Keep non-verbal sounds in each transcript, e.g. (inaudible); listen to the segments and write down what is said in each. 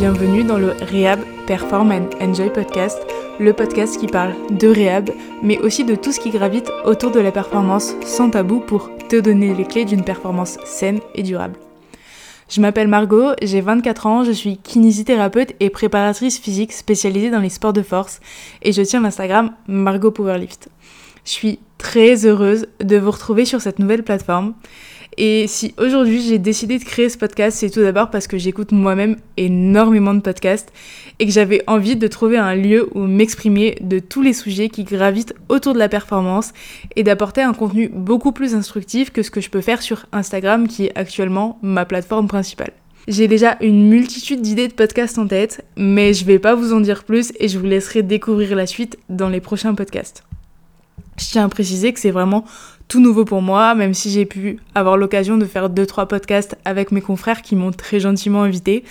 bienvenue dans le Rehab Perform and Enjoy podcast, le podcast qui parle de Rehab, mais aussi de tout ce qui gravite autour de la performance sans tabou pour te donner les clés d'une performance saine et durable. Je m'appelle Margot, j'ai 24 ans, je suis kinésithérapeute et préparatrice physique spécialisée dans les sports de force et je tiens l'Instagram Margot Powerlift. Je suis très heureuse de vous retrouver sur cette nouvelle plateforme. Et si aujourd'hui j'ai décidé de créer ce podcast, c'est tout d'abord parce que j'écoute moi-même énormément de podcasts et que j'avais envie de trouver un lieu où m'exprimer de tous les sujets qui gravitent autour de la performance et d'apporter un contenu beaucoup plus instructif que ce que je peux faire sur Instagram qui est actuellement ma plateforme principale. J'ai déjà une multitude d'idées de podcasts en tête, mais je vais pas vous en dire plus et je vous laisserai découvrir la suite dans les prochains podcasts. Je tiens à préciser que c'est vraiment tout nouveau pour moi, même si j'ai pu avoir l'occasion de faire 2-3 podcasts avec mes confrères qui m'ont très gentiment invité.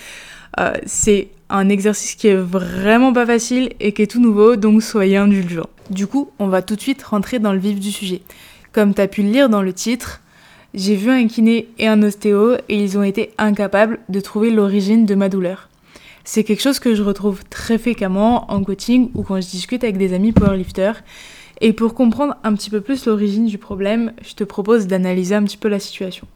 Euh, c'est un exercice qui est vraiment pas facile et qui est tout nouveau, donc soyez indulgents. Du coup, on va tout de suite rentrer dans le vif du sujet. Comme tu as pu le lire dans le titre, j'ai vu un kiné et un ostéo et ils ont été incapables de trouver l'origine de ma douleur. C'est quelque chose que je retrouve très fréquemment en coaching ou quand je discute avec des amis powerlifters et pour comprendre un petit peu plus l'origine du problème, je te propose d'analyser un petit peu la situation.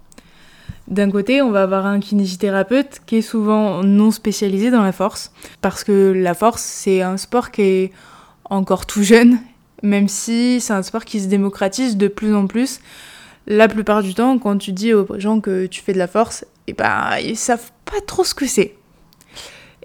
D'un côté, on va avoir un kinésithérapeute qui est souvent non spécialisé dans la force, parce que la force, c'est un sport qui est encore tout jeune, même si c'est un sport qui se démocratise de plus en plus. La plupart du temps, quand tu dis aux gens que tu fais de la force, et eh ben, ils savent pas trop ce que c'est.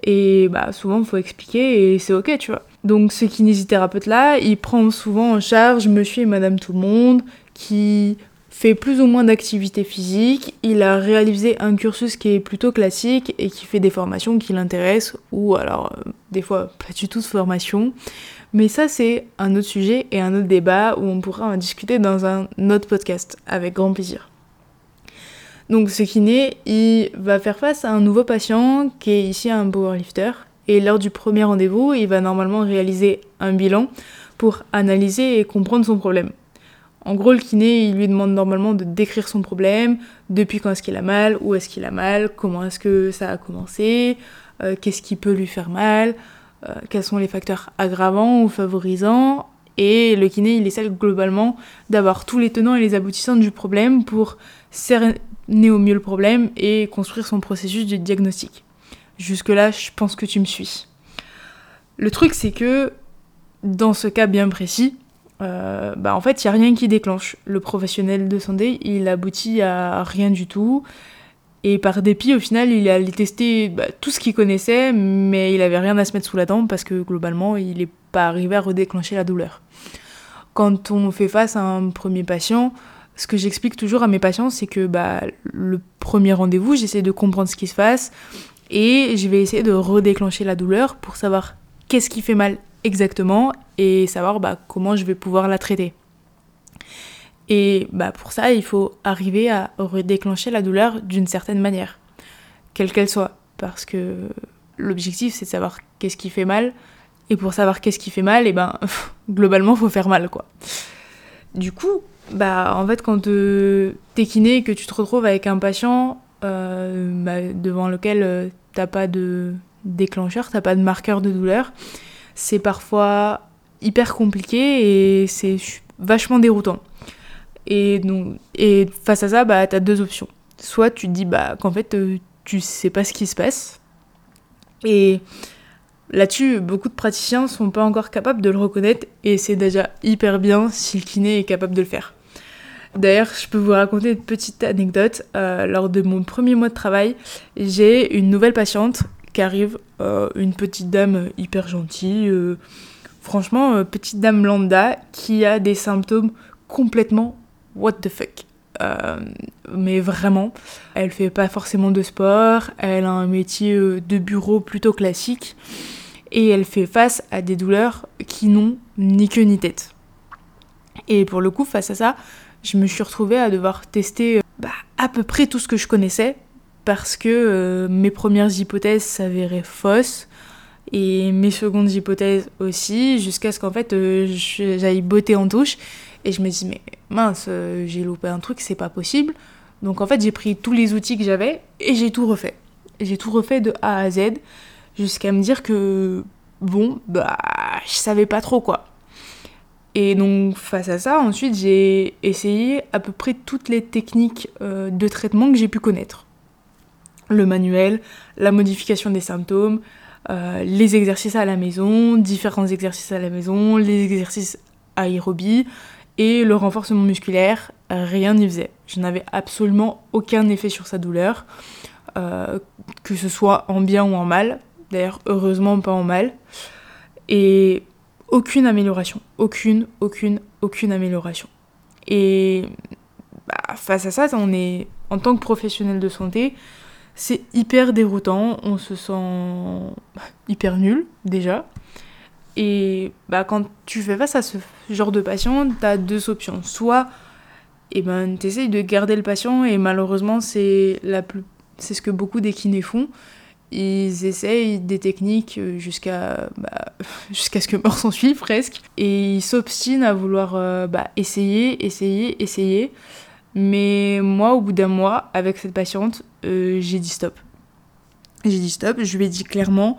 Et bah, souvent, il faut expliquer et c'est ok, tu vois. Donc ce kinésithérapeute-là, il prend souvent en charge monsieur et madame tout le monde, qui fait plus ou moins d'activité physique, il a réalisé un cursus qui est plutôt classique et qui fait des formations qui l'intéressent, ou alors euh, des fois pas du tout de formation. Mais ça c'est un autre sujet et un autre débat où on pourra en discuter dans un autre podcast, avec grand plaisir. Donc ce kiné, il va faire face à un nouveau patient qui est ici un powerlifter et lors du premier rendez-vous, il va normalement réaliser un bilan pour analyser et comprendre son problème. En gros, le kiné, il lui demande normalement de décrire son problème, depuis quand est-ce qu'il a mal, où est-ce qu'il a mal, comment est-ce que ça a commencé, euh, qu'est-ce qui peut lui faire mal, euh, quels sont les facteurs aggravants ou favorisants. Et le kiné, il essaie globalement d'avoir tous les tenants et les aboutissants du problème pour cerner au mieux le problème et construire son processus de diagnostic. Jusque-là, je pense que tu me suis. Le truc, c'est que dans ce cas bien précis, euh, bah en fait, il n'y a rien qui déclenche. Le professionnel de santé, il aboutit à rien du tout. Et par dépit, au final, il allé tester bah, tout ce qu'il connaissait, mais il avait rien à se mettre sous la dent parce que globalement, il n'est pas arrivé à redéclencher la douleur. Quand on fait face à un premier patient, ce que j'explique toujours à mes patients, c'est que bah, le premier rendez-vous, j'essaie de comprendre ce qui se passe, et je vais essayer de redéclencher la douleur pour savoir qu'est-ce qui fait mal exactement et savoir bah, comment je vais pouvoir la traiter. Et bah, pour ça, il faut arriver à redéclencher la douleur d'une certaine manière, quelle qu'elle soit, parce que l'objectif c'est de savoir qu'est-ce qui fait mal, et pour savoir qu'est-ce qui fait mal, et ben (laughs) globalement faut faire mal quoi. Du coup, bah en fait quand t'es kiné et que tu te retrouves avec un patient euh, bah, devant lequel euh, t'as pas de déclencheur, t'as pas de marqueur de douleur. C'est parfois hyper compliqué et c'est vachement déroutant. Et, face à ça, bah, t'as deux options. Soit tu te dis bah, qu'en fait, euh, tu sais pas ce qui se passe. Et là-dessus, beaucoup de praticiens sont pas encore capables de le reconnaître et c'est déjà hyper bien si le kiné est capable de le faire. D'ailleurs, je peux vous raconter une petite anecdote. Euh, lors de mon premier mois de travail, j'ai une nouvelle patiente qui arrive, euh, une petite dame hyper gentille, euh, franchement, petite dame lambda, qui a des symptômes complètement what the fuck. mais vraiment, elle fait pas forcément de sport, elle a un métier de bureau plutôt classique, et elle fait face à des douleurs qui n'ont ni queue ni tête. Et pour le coup, face à ça, je me suis retrouvée à devoir tester euh, bah, à peu près tout ce que je connaissais parce que euh, mes premières hypothèses s'avéraient fausses et mes secondes hypothèses aussi jusqu'à ce qu'en fait euh, j'aille botter en touche et je me dis mais mince j'ai loupé un truc c'est pas possible donc en fait j'ai pris tous les outils que j'avais et j'ai tout refait j'ai tout refait de A à Z jusqu'à me dire que bon, bah, je savais pas trop quoi. Et donc face à ça, ensuite j'ai essayé à peu près toutes les techniques euh, de traitement que j'ai pu connaître. Le manuel, la modification des symptômes, euh, les exercices à la maison, différents exercices à la maison, les exercices aérobie et le renforcement musculaire, rien n'y faisait. Je n'avais absolument aucun effet sur sa douleur, euh, que ce soit en bien ou en mal. D'ailleurs, heureusement pas en mal. Et aucune amélioration. Aucune, aucune, aucune amélioration. Et bah, face à ça, on est, en tant que professionnel de santé, c'est hyper déroutant. On se sent hyper nul, déjà. Et bah, quand tu fais face à ce genre de patient, tu as deux options. Soit eh ben, tu essayes de garder le patient, et malheureusement, c'est plus... ce que beaucoup des kinés font ils essayent des techniques euh, jusqu'à bah, (laughs) jusqu'à ce que mort s'en suive presque. Et ils s'obstinent à vouloir euh, bah, essayer essayer essayer. Mais moi au bout d'un mois avec cette patiente euh, j'ai dit stop. J'ai dit stop. Je lui ai dit clairement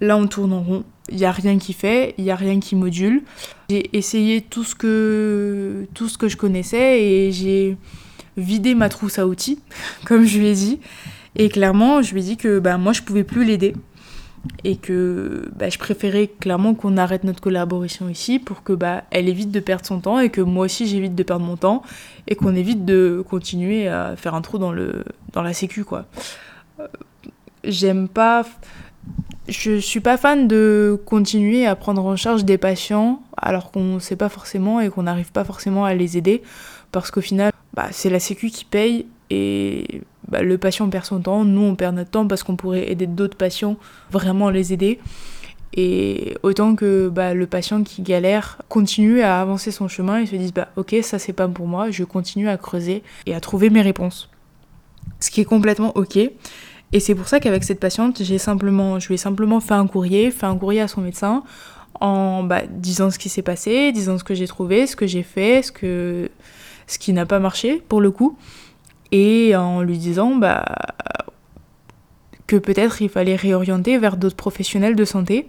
là on tourne en rond. Il y a rien qui fait il y a rien qui module. J'ai essayé tout ce que tout ce que je connaissais et j'ai vidé ma trousse à outils (laughs) comme je lui ai dit et clairement, je lui ai dit que bah, moi, je pouvais plus l'aider. Et que bah, je préférais clairement qu'on arrête notre collaboration ici pour que bah, elle évite de perdre son temps et que moi aussi j'évite de perdre mon temps et qu'on évite de continuer à faire un trou dans, le, dans la sécu quoi. Euh, j'aime pas je suis pas fan de continuer à prendre en charge des patients alors qu'on sait pas forcément et qu'on n'arrive pas forcément à les aider parce qu'au final bah, c'est la sécu qui paye et bah, le patient perd son temps, nous on perd notre temps parce qu'on pourrait aider d'autres patients, vraiment les aider. Et autant que bah, le patient qui galère continue à avancer son chemin et se dise bah ok ça c'est pas pour moi, je continue à creuser et à trouver mes réponses. Ce qui est complètement ok. Et c'est pour ça qu'avec cette patiente, j'ai simplement, je lui ai simplement fait un courrier, fait un courrier à son médecin en bah, disant ce qui s'est passé, disant ce que j'ai trouvé, ce que j'ai fait, ce, que, ce qui n'a pas marché pour le coup et en lui disant bah, que peut-être il fallait réorienter vers d'autres professionnels de santé.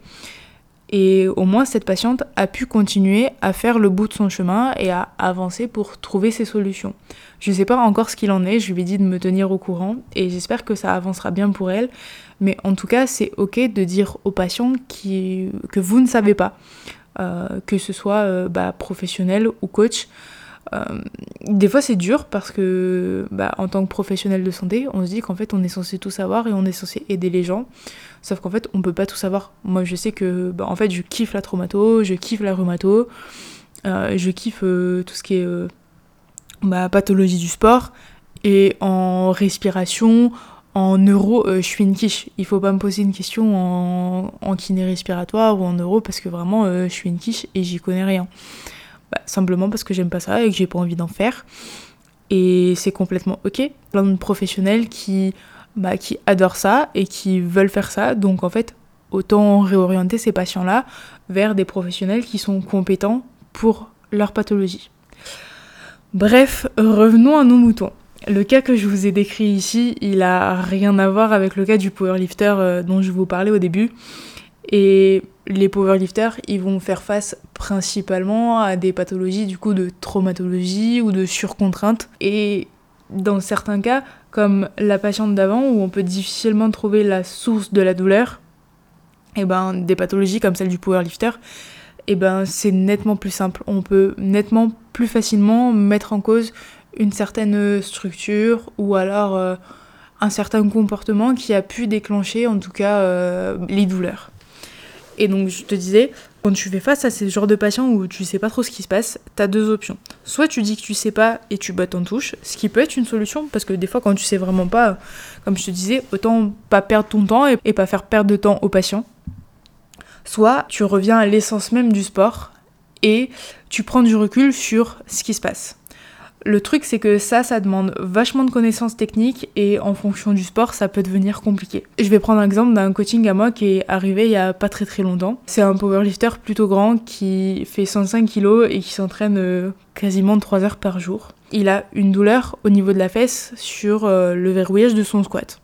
Et au moins cette patiente a pu continuer à faire le bout de son chemin et à avancer pour trouver ses solutions. Je ne sais pas encore ce qu'il en est, je lui ai dit de me tenir au courant et j'espère que ça avancera bien pour elle. Mais en tout cas, c'est ok de dire aux patients que vous ne savez pas, euh, que ce soit euh, bah, professionnel ou coach. Euh, des fois c'est dur parce que bah, en tant que professionnel de santé, on se dit qu'en fait on est censé tout savoir et on est censé aider les gens. Sauf qu'en fait on peut pas tout savoir. Moi je sais que bah, en fait je kiffe la traumato, je kiffe la rhumato, euh, je kiffe euh, tout ce qui est pathologie du sport et en respiration, en neuro, je suis une quiche. Il faut pas me poser une question en, en kiné respiratoire ou en neuro parce que vraiment je suis une quiche et j'y connais rien. Bah, simplement parce que j'aime pas ça et que j'ai pas envie d'en faire. Et c'est complètement ok. Plein de professionnels qui, bah, qui adorent ça et qui veulent faire ça. Donc en fait, autant réorienter ces patients-là vers des professionnels qui sont compétents pour leur pathologie. Bref, revenons à nos moutons. Le cas que je vous ai décrit ici, il a rien à voir avec le cas du powerlifter euh, dont je vous parlais au début. Et les powerlifters, ils vont faire face principalement à des pathologies du coup de traumatologie ou de surcontrainte. Et dans certains cas, comme la patiente d'avant, où on peut difficilement trouver la source de la douleur, et eh ben des pathologies comme celle du powerlifter, et eh ben c'est nettement plus simple. On peut nettement plus facilement mettre en cause une certaine structure ou alors euh, un certain comportement qui a pu déclencher en tout cas euh, les douleurs. Et donc, je te disais, quand tu fais face à ces genres de patients où tu sais pas trop ce qui se passe, t'as deux options. Soit tu dis que tu sais pas et tu bottes en touche, ce qui peut être une solution, parce que des fois, quand tu sais vraiment pas, comme je te disais, autant pas perdre ton temps et, et pas faire perdre de temps aux patients. Soit tu reviens à l'essence même du sport et tu prends du recul sur ce qui se passe. Le truc, c'est que ça, ça demande vachement de connaissances techniques et en fonction du sport, ça peut devenir compliqué. Je vais prendre un exemple d'un coaching à moi qui est arrivé il y a pas très très longtemps. C'est un powerlifter plutôt grand qui fait 105 kg et qui s'entraîne euh, quasiment 3 heures par jour. Il a une douleur au niveau de la fesse sur euh, le verrouillage de son squat.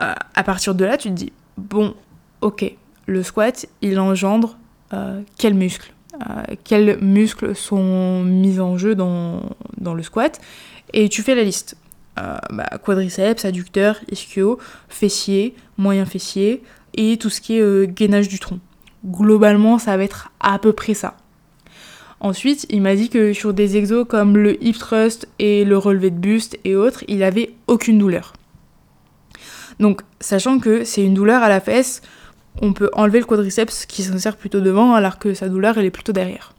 Euh, à partir de là, tu te dis, bon, ok, le squat, il engendre quels muscles euh, Quels muscles sont mis en jeu dans, le squat Et tu fais la liste. Euh, bah, quadriceps, adducteur, ischio, fessier, moyen fessier et tout ce qui est gainage du tronc. Globalement, ça va être à peu près ça. Ensuite, il m'a dit que sur des exos comme le hip thrust et le relevé de buste et autres, il avait aucune douleur. Donc, sachant que c'est une douleur à la fesse, on peut enlever le quadriceps qui s'insère plutôt devant alors que sa douleur elle est plutôt derrière.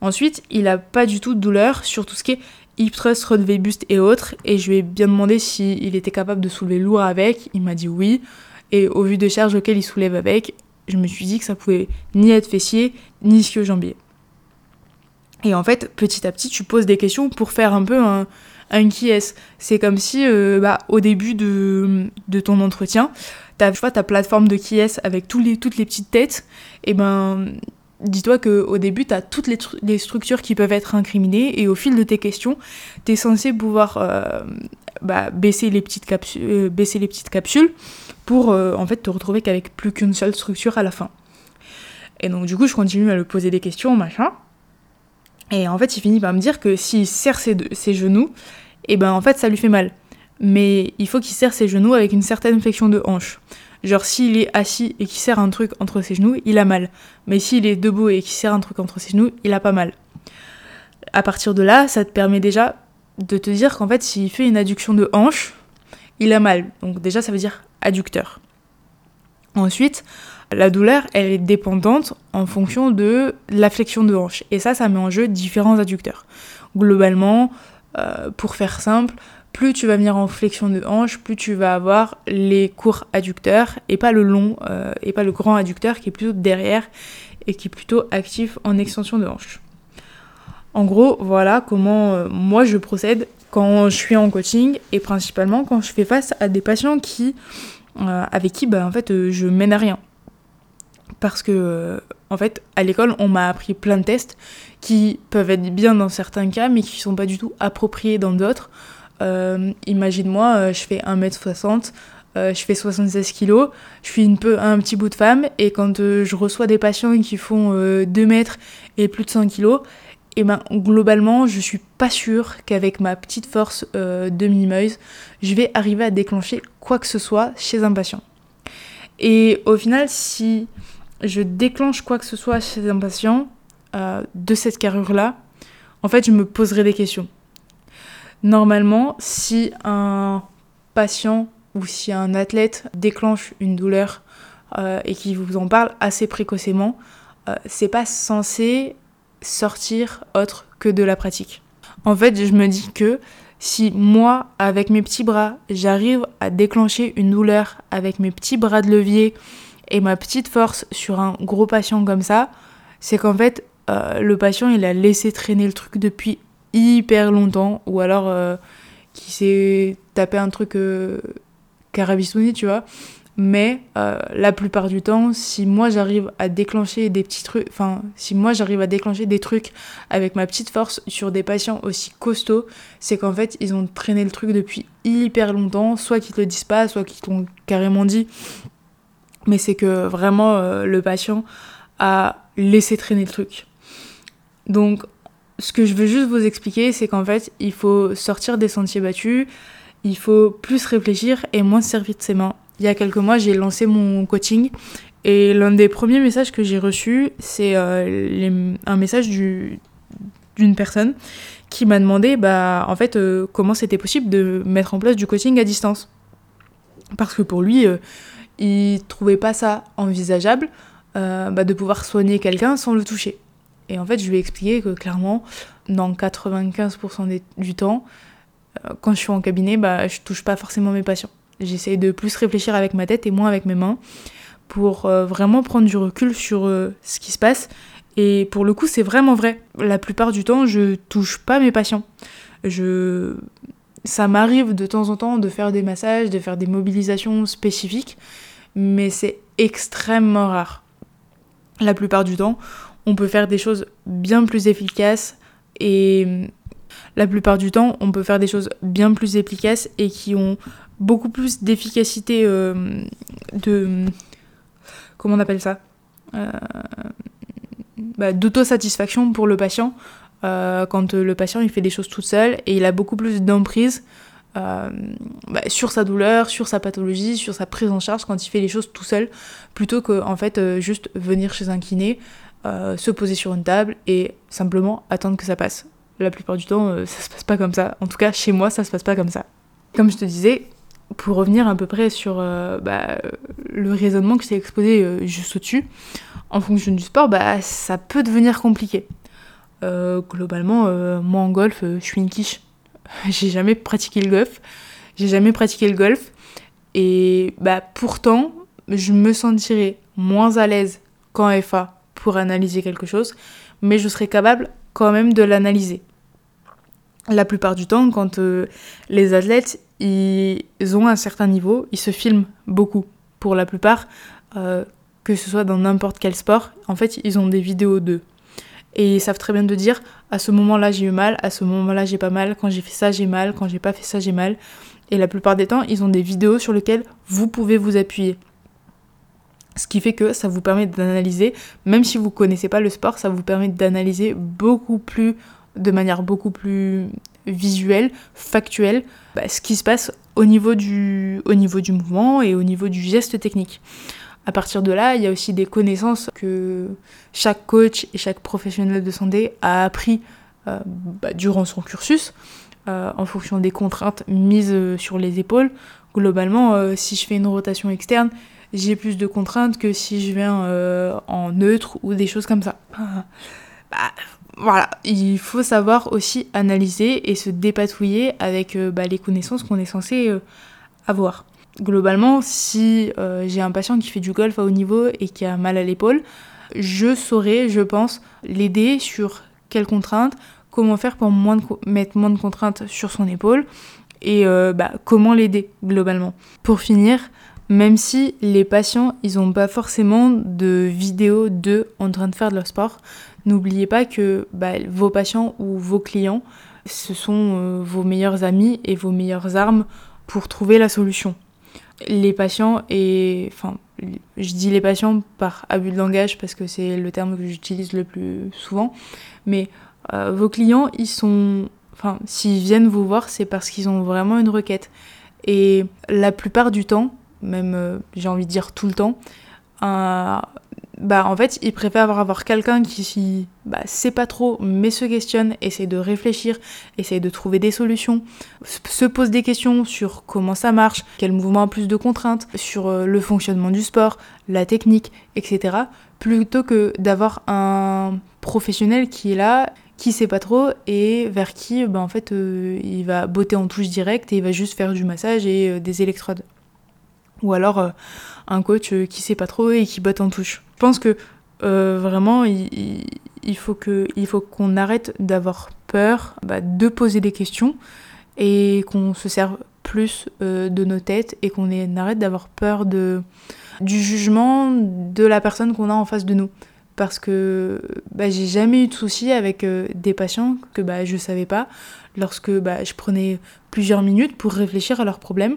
Ensuite, il a pas du tout de douleur sur tout ce qui est hip thrust, relevé buste et autres et je lui ai bien demandé s'il était capable de soulever lourd avec, il m'a dit oui et au vu des charges auxquelles il soulève avec, je me suis dit que ça pouvait ni être fessier ni ischio-jambier. Et en fait, petit à petit, tu poses des questions pour faire un peu un, un est. C'est comme si, euh, bah, au début de, de ton entretien, tu vois, ta plateforme de est avec tous les, toutes les petites têtes, et ben dis-toi qu'au début, tu as toutes les, structures qui peuvent être incriminées et au fil de tes questions, tu es censé pouvoir euh, bah, baisser, les petites capsules, euh, baisser les petites capsules pour en fait te retrouver qu'avec plus qu'une seule structure à la fin. Et donc du coup, je continue à lui poser des questions, machin. Et en fait, il finit par me dire que s'il serre ses, genoux, et ben en fait, ça lui fait mal. Mais il faut qu'il serre ses genoux avec une certaine flexion de hanche. Genre s'il est assis et qu'il serre un truc entre ses genoux, il a mal. Mais s'il est debout et qu'il serre un truc entre ses genoux, il a pas mal. À partir de là, ça te permet déjà de te dire qu'en fait, s'il fait une adduction de hanche, il a mal. Donc déjà, ça veut dire adducteur. Ensuite, la douleur, elle est dépendante en fonction de la flexion de hanche. Et ça, ça met en jeu différents adducteurs. Globalement, euh, pour faire simple, plus tu vas venir en flexion de hanche, plus tu vas avoir les courts adducteurs et pas le long euh, et pas le grand adducteur qui est plutôt derrière et qui est plutôt actif en extension de hanche. En gros, voilà comment euh, moi je procède quand je suis en coaching et principalement quand je fais face à des patients qui avec qui bah, en fait je mène à rien parce que en fait à l'école on m'a appris plein de tests qui peuvent être bien dans certains cas mais qui sont pas du tout appropriés dans d'autres. Euh, imagine-moi, euh, je fais 1m60, euh, je fais 76 kg, je suis une peu, un petit bout de femme et quand je reçois des patients qui font 2 mètres et plus de 100 kg, et ben globalement je suis pas sûre qu'avec ma petite force de minimeuse, je vais arriver à déclencher quoi que ce soit chez un patient. Et au final, si je déclenche quoi que ce soit chez un patient euh, de cette carrure-là, en fait, je me poserai des questions. Normalement, si un patient ou si un athlète déclenche une douleur euh, et qui vous en parle assez précocement, euh, c'est pas censé sortir autre que de la pratique. En fait, je me dis que si moi, avec mes petits bras, j'arrive à déclencher une douleur avec mes petits bras de levier et ma petite force sur un gros patient comme ça, c'est qu'en fait, euh, le patient, il a laissé traîner le truc depuis hyper longtemps, ou alors euh, qui s'est tapé un truc euh, tu vois. Mais euh, la plupart du temps, si moi j'arrive à déclencher des petits trucs, enfin, si moi j'arrive à déclencher des trucs avec ma petite force sur des patients aussi costauds, c'est qu'en fait ils ont traîné le truc depuis hyper longtemps, soit qu'ils te le disent pas, soit qu'ils t'ont carrément dit mais c'est que vraiment euh, le patient a laissé traîner le truc. Donc, ce que je veux juste vous expliquer, c'est qu'en fait, il faut sortir des sentiers battus, il faut plus réfléchir et moins se servir de ses mains. Il y a quelques mois, j'ai lancé mon coaching et l'un des premiers messages que j'ai reçu, c'est euh, un message d'une personne qui m'a demandé bah, en fait, euh, comment c'était possible de mettre en place du coaching à distance. Parce que pour lui, il trouvait pas ça envisageable euh, bah, de pouvoir soigner quelqu'un sans le toucher. Et en fait, je lui ai expliqué que clairement, dans 95% du temps, euh, quand je suis en cabinet, bah, je touche pas forcément mes patients. J'essaye de plus réfléchir avec ma tête et moins avec mes mains pour euh, vraiment prendre du recul sur ce qui se passe. Et pour le coup, c'est vraiment vrai. La plupart du temps, je touche pas mes patients. Je ça m'arrive de temps en temps de faire des massages, de faire des mobilisations spécifiques, mais c'est extrêmement rare. La plupart du temps, on peut faire des choses bien plus efficaces et La plupart du temps, on peut faire des choses bien plus efficaces et qui ont beaucoup plus d'efficacité euh, de... Comment on appelle ça euh, bah, D'autosatisfaction pour le patient. Euh, quand le patient il fait des choses tout seul et il a beaucoup plus d'emprise bah, sur sa douleur, sur sa pathologie, sur sa prise en charge quand il fait les choses tout seul, plutôt que en fait juste venir chez un kiné, se poser sur une table et simplement attendre que ça passe. La plupart du temps, (laughs) ça se passe pas comme ça. En tout cas, chez moi, ça se passe pas comme ça. Comme je te disais, pour revenir à peu près sur euh, bah, le raisonnement que j'ai exposé euh, juste au-dessus, en fonction du sport, bah, ça peut devenir compliqué. Euh, globalement, moi en golf, je suis une quiche. (laughs) j'ai jamais pratiqué le golf. J'ai jamais pratiqué le golf. Et bah, pourtant, je me sentirais moins à l'aise qu'en FA pour analyser quelque chose, mais je serais capable quand même de l'analyser. La plupart du temps, quand les athlètes ils ont un certain niveau, ils se filment beaucoup pour la plupart, euh, que ce soit dans n'importe quel sport. En fait, ils ont des vidéos d'eux. Et ils savent très bien de dire à ce moment-là j'ai eu mal, à ce moment-là j'ai pas mal, quand j'ai fait ça j'ai mal, quand j'ai pas fait ça j'ai mal. Et la plupart des temps, ils ont des vidéos sur lesquelles vous pouvez vous appuyer. Ce qui fait que ça vous permet d'analyser, même si vous connaissez pas le sport, ça vous permet d'analyser beaucoup plus, de manière beaucoup plus visuel, factuel, bah, ce qui se passe au niveau, du, au niveau du mouvement et au niveau du geste technique. À partir de là, il y a aussi des connaissances que chaque coach et chaque professionnel de santé a appris euh, bah, durant son cursus, euh, en fonction des contraintes mises sur les épaules. Globalement, euh, si je fais une rotation externe, j'ai plus de contraintes que si je viens en neutre ou des choses comme ça. (laughs) bah, voilà, il faut savoir aussi analyser et se dépatouiller avec euh, bah, les connaissances qu'on est censé euh, avoir. Globalement, si euh, j'ai un patient qui fait du golf à haut niveau et qui a mal à l'épaule, je saurais, je pense, l'aider sur quelles contraintes, comment faire pour mettre moins de contraintes sur son épaule et bah, comment l'aider globalement. Pour finir, même si les patients, ils n'ont pas forcément de vidéos d'eux en train de faire de leur sport, n'oubliez pas que bah, vos patients ou vos clients, ce sont euh, vos meilleurs amis et vos meilleures armes pour trouver la solution. Les patients, et enfin, je dis les patients par abus de langage parce que c'est le terme que j'utilise le plus souvent, mais euh, vos clients, ils sont, enfin, s'ils viennent vous voir, c'est parce qu'ils ont vraiment une requête. Et la plupart du temps, même euh, j'ai envie de dire tout le temps, bah en fait ils préfèrent avoir quelqu'un qui bah, sait pas trop mais se questionne, essaie de réfléchir, essaie de trouver des solutions, se pose des questions sur comment ça marche, quel mouvement a plus de contraintes, sur euh, le fonctionnement du sport, la technique, etc. Plutôt que d'avoir un professionnel qui est là, qui sait pas trop et vers qui bah, en fait euh, il va botter en touche directe et il va juste faire du massage et des électrodes ou alors euh, un coach euh, qui sait pas trop et qui botte en touche. Je pense que euh, vraiment il, faut qu'on arrête d'avoir peur bah, de poser des questions et qu'on se serve plus de nos têtes et qu'on arrête d'avoir peur du jugement de la personne qu'on a en face de nous parce que bah, j'ai jamais eu de soucis avec des patients que bah, je savais pas lorsque bah, je prenais plusieurs minutes pour réfléchir à leurs problèmes euh,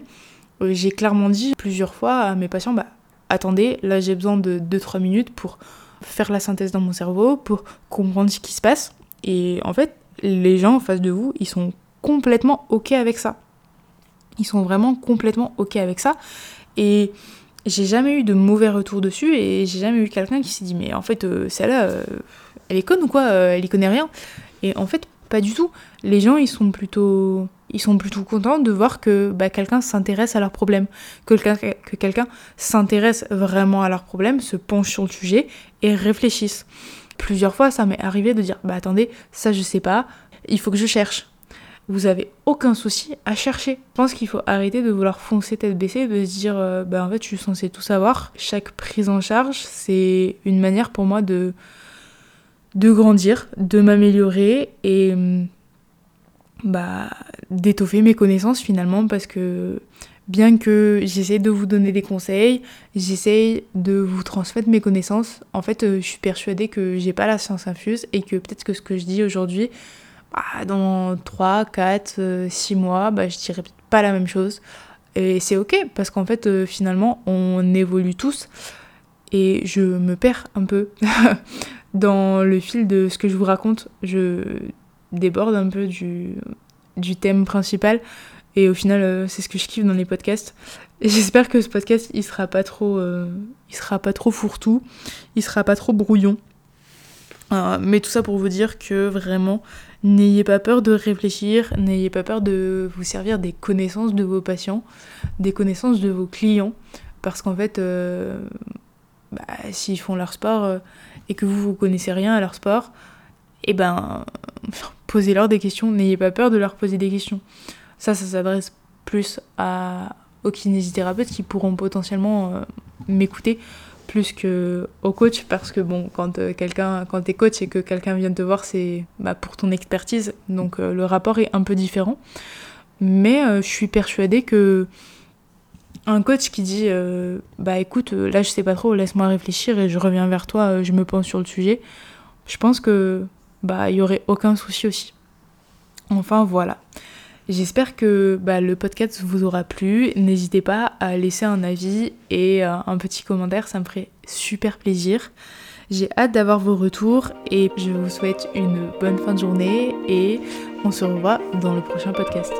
j'ai clairement dit plusieurs fois à mes patients, bah, attendez, là j'ai besoin de 2-3 minutes pour faire la synthèse dans mon cerveau, pour comprendre ce qui se passe. Et en fait, les gens en face de vous, ils sont complètement OK avec ça. Ils sont vraiment complètement OK avec ça. Et j'ai jamais eu de mauvais retour dessus et j'ai jamais eu quelqu'un qui s'est dit mais en fait euh, celle-là euh, elle est conne ou quoi elle y connaît rien et en fait pas du tout les gens ils sont plutôt ils sont plutôt contents de voir que bah, quelqu'un s'intéresse à leurs problèmes, que, que quelqu'un s'intéresse vraiment à leurs problèmes, se penche sur le sujet et réfléchisse. Plusieurs fois, ça m'est arrivé de dire bah attendez, ça je sais pas, il faut que je cherche. Vous avez aucun souci à chercher. Je pense qu'il faut arrêter de vouloir foncer tête baissée, de se dire euh, bah en fait je suis censé tout savoir. Chaque prise en charge, c'est une manière pour moi de de grandir, de m'améliorer et hum, bah, d'étoffer mes connaissances finalement parce que bien que j'essaie de vous donner des conseils, j'essaie de vous transmettre mes connaissances, en fait euh, je suis persuadée que j'ai pas la science infuse et que peut-être que ce que je dis aujourd'hui ah, dans 3, 4, 6 mois, bah, je dirais pas la même chose. Et c'est ok, parce qu'en fait, euh, finalement, on évolue tous. Et je me perds un peu (laughs) dans le fil de ce que je vous raconte. Je déborde un peu du, thème principal. Et au final, euh, c'est ce que je kiffe dans les podcasts. Et j'espère que ce podcast, il sera pas trop, euh, il sera pas trop fourre-tout, il sera pas trop brouillon. Euh, mais tout ça pour vous dire que vraiment, n'ayez pas peur de réfléchir, n'ayez pas peur de vous servir des connaissances de vos patients, des connaissances de vos clients, parce qu'en fait, bah, s'ils font leur sport et que vous vous connaissez rien à leur sport, et eh ben, posez-leur des questions, n'ayez pas peur de leur poser des questions. Ça, ça s'adresse plus aux kinésithérapeutes qui pourront potentiellement euh, m'écouter plus que au coach. Parce que bon quand euh, quelqu'un quand t'es coach et que quelqu'un vient te voir c'est bah, pour ton expertise. Donc euh, le rapport est un peu différent. Mais je suis persuadée que un coach qui dit bah écoute là je sais pas trop laisse-moi réfléchir et je reviens vers toi je me pense sur le sujet je pense que bah il y aurait aucun souci aussi enfin voilà J'espère que bah, le podcast vous aura plu. N'hésitez pas à laisser un avis et euh, un petit commentaire, ça me ferait super plaisir. J'ai hâte d'avoir vos retours et je vous souhaite une bonne fin de journée et on se revoit dans le prochain podcast.